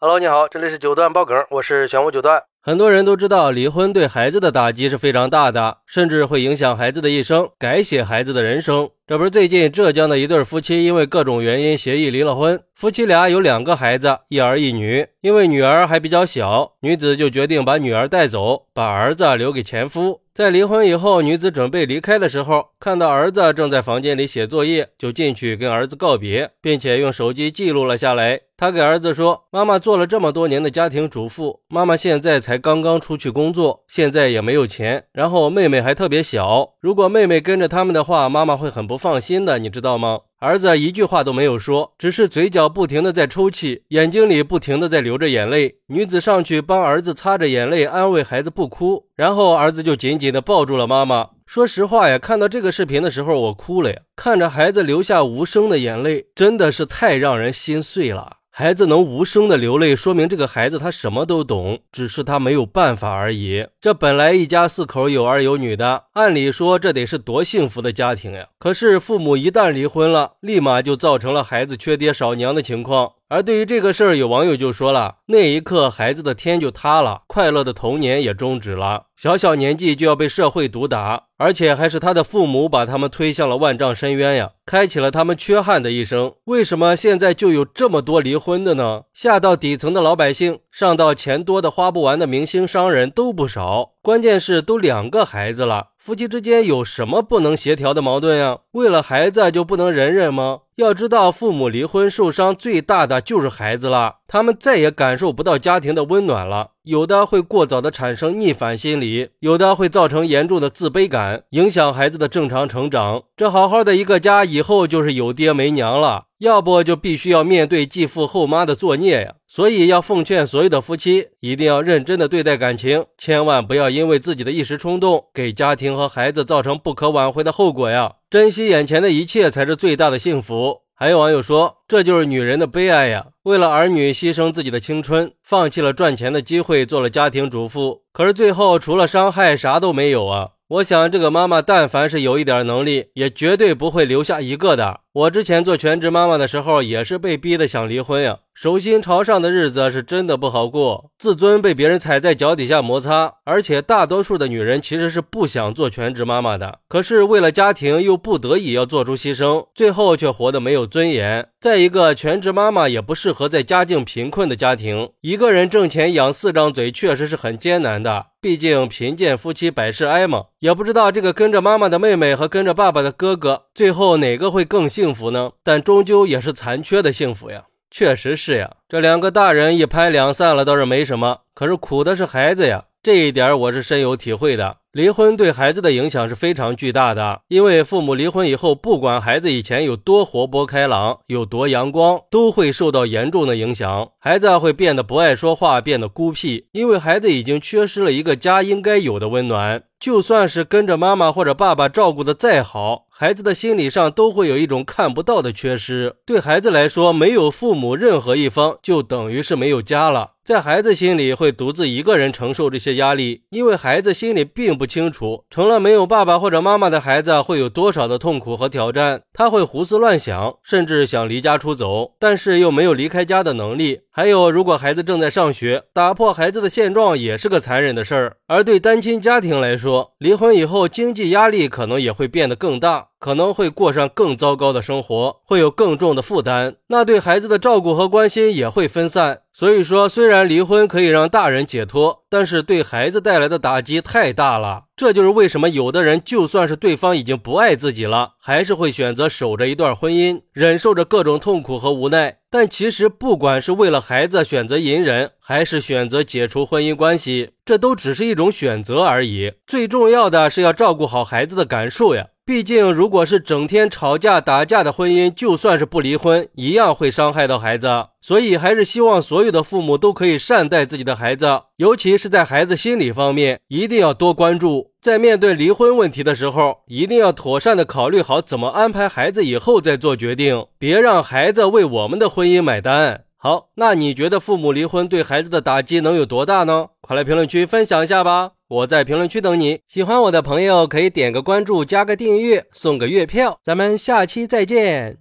Hello，你好，这里是九段爆梗，我是玄武九段。很多人都知道，离婚对孩子的打击是非常大的，甚至会影响孩子的一生，改写孩子的人生。这不是最近浙江的一对夫妻因为各种原因协议离了婚，夫妻俩有两个孩子，一儿一女。因为女儿还比较小，女子就决定把女儿带走，把儿子留给前夫。在离婚以后，女子准备离开的时候，看到儿子正在房间里写作业，就进去跟儿子告别，并且用手机记录了下来。她给儿子说：“妈妈做了这么多年的家庭主妇，妈妈现在才刚刚出去工作，现在也没有钱。然后妹妹还特别小，如果妹妹跟着他们的话，妈妈会很不放心的，你知道吗？”儿子一句话都没有说，只是嘴角不停的在抽泣，眼睛里不停的在流着眼泪。女子上去帮儿子擦着眼泪，安慰孩子不哭，然后儿子就紧紧的抱住了妈妈。说实话呀，看到这个视频的时候，我哭了呀，看着孩子流下无声的眼泪，真的是太让人心碎了。孩子能无声的流泪，说明这个孩子他什么都懂，只是他没有办法而已。这本来一家四口有儿有女的，按理说这得是多幸福的家庭呀。可是父母一旦离婚了，立马就造成了孩子缺爹少娘的情况。而对于这个事儿，有网友就说了，那一刻孩子的天就塌了，快乐的童年也终止了。小小年纪就要被社会毒打，而且还是他的父母把他们推向了万丈深渊呀，开启了他们缺憾的一生。为什么现在就有这么多离婚的呢？下到底层的老百姓，上到钱多的花不完的明星商人，都不少。关键是都两个孩子了，夫妻之间有什么不能协调的矛盾呀？为了孩子就不能忍忍吗？要知道，父母离婚受伤最大的就是孩子了，他们再也感受不到家庭的温暖了。有的会过早的产生逆反心理，有的会造成严重的自卑感，影响孩子的正常成长。这好好的一个家，以后就是有爹没娘了，要不就必须要面对继父后妈的作孽呀。所以要奉劝所有的夫妻，一定要认真的对待感情，千万不要因为自己的一时冲动，给家庭和孩子造成不可挽回的后果呀。珍惜眼前的一切才是最大的幸福。还有网友说，这就是女人的悲哀呀！为了儿女牺牲自己的青春，放弃了赚钱的机会，做了家庭主妇，可是最后除了伤害，啥都没有啊！我想这个妈妈，但凡是有一点能力，也绝对不会留下一个的。我之前做全职妈妈的时候，也是被逼的想离婚呀。手心朝上的日子是真的不好过，自尊被别人踩在脚底下摩擦，而且大多数的女人其实是不想做全职妈妈的，可是为了家庭又不得已要做出牺牲，最后却活得没有尊严。再一个，全职妈妈也不适合在家境贫困的家庭，一个人挣钱养四张嘴确实是很艰难的，毕竟贫贱夫妻百事哀嘛。也不知道这个跟着妈妈的妹妹和跟着爸爸的哥哥，最后哪个会更幸福呢？但终究也是残缺的幸福呀。确实是呀，这两个大人一拍两散了倒是没什么，可是苦的是孩子呀，这一点我是深有体会的。离婚对孩子的影响是非常巨大的，因为父母离婚以后，不管孩子以前有多活泼开朗，有多阳光，都会受到严重的影响。孩子会变得不爱说话，变得孤僻，因为孩子已经缺失了一个家应该有的温暖。就算是跟着妈妈或者爸爸照顾的再好，孩子的心理上都会有一种看不到的缺失。对孩子来说，没有父母任何一方，就等于是没有家了。在孩子心里，会独自一个人承受这些压力，因为孩子心里并不清楚，成了没有爸爸或者妈妈的孩子会有多少的痛苦和挑战。他会胡思乱想，甚至想离家出走，但是又没有离开家的能力。还有，如果孩子正在上学，打破孩子的现状也是个残忍的事儿。而对单亲家庭来说，离婚以后经济压力可能也会变得更大。可能会过上更糟糕的生活，会有更重的负担，那对孩子的照顾和关心也会分散。所以说，虽然离婚可以让大人解脱，但是对孩子带来的打击太大了。这就是为什么有的人就算是对方已经不爱自己了，还是会选择守着一段婚姻，忍受着各种痛苦和无奈。但其实，不管是为了孩子选择隐忍，还是选择解除婚姻关系，这都只是一种选择而已。最重要的是要照顾好孩子的感受呀。毕竟，如果是整天吵架打架的婚姻，就算是不离婚，一样会伤害到孩子。所以，还是希望所有的父母都可以善待自己的孩子，尤其是在孩子心理方面，一定要多关注。在面对离婚问题的时候，一定要妥善的考虑好怎么安排孩子以后再做决定，别让孩子为我们的婚姻买单。好，那你觉得父母离婚对孩子的打击能有多大呢？快来评论区分享一下吧！我在评论区等你。喜欢我的朋友可以点个关注，加个订阅，送个月票。咱们下期再见。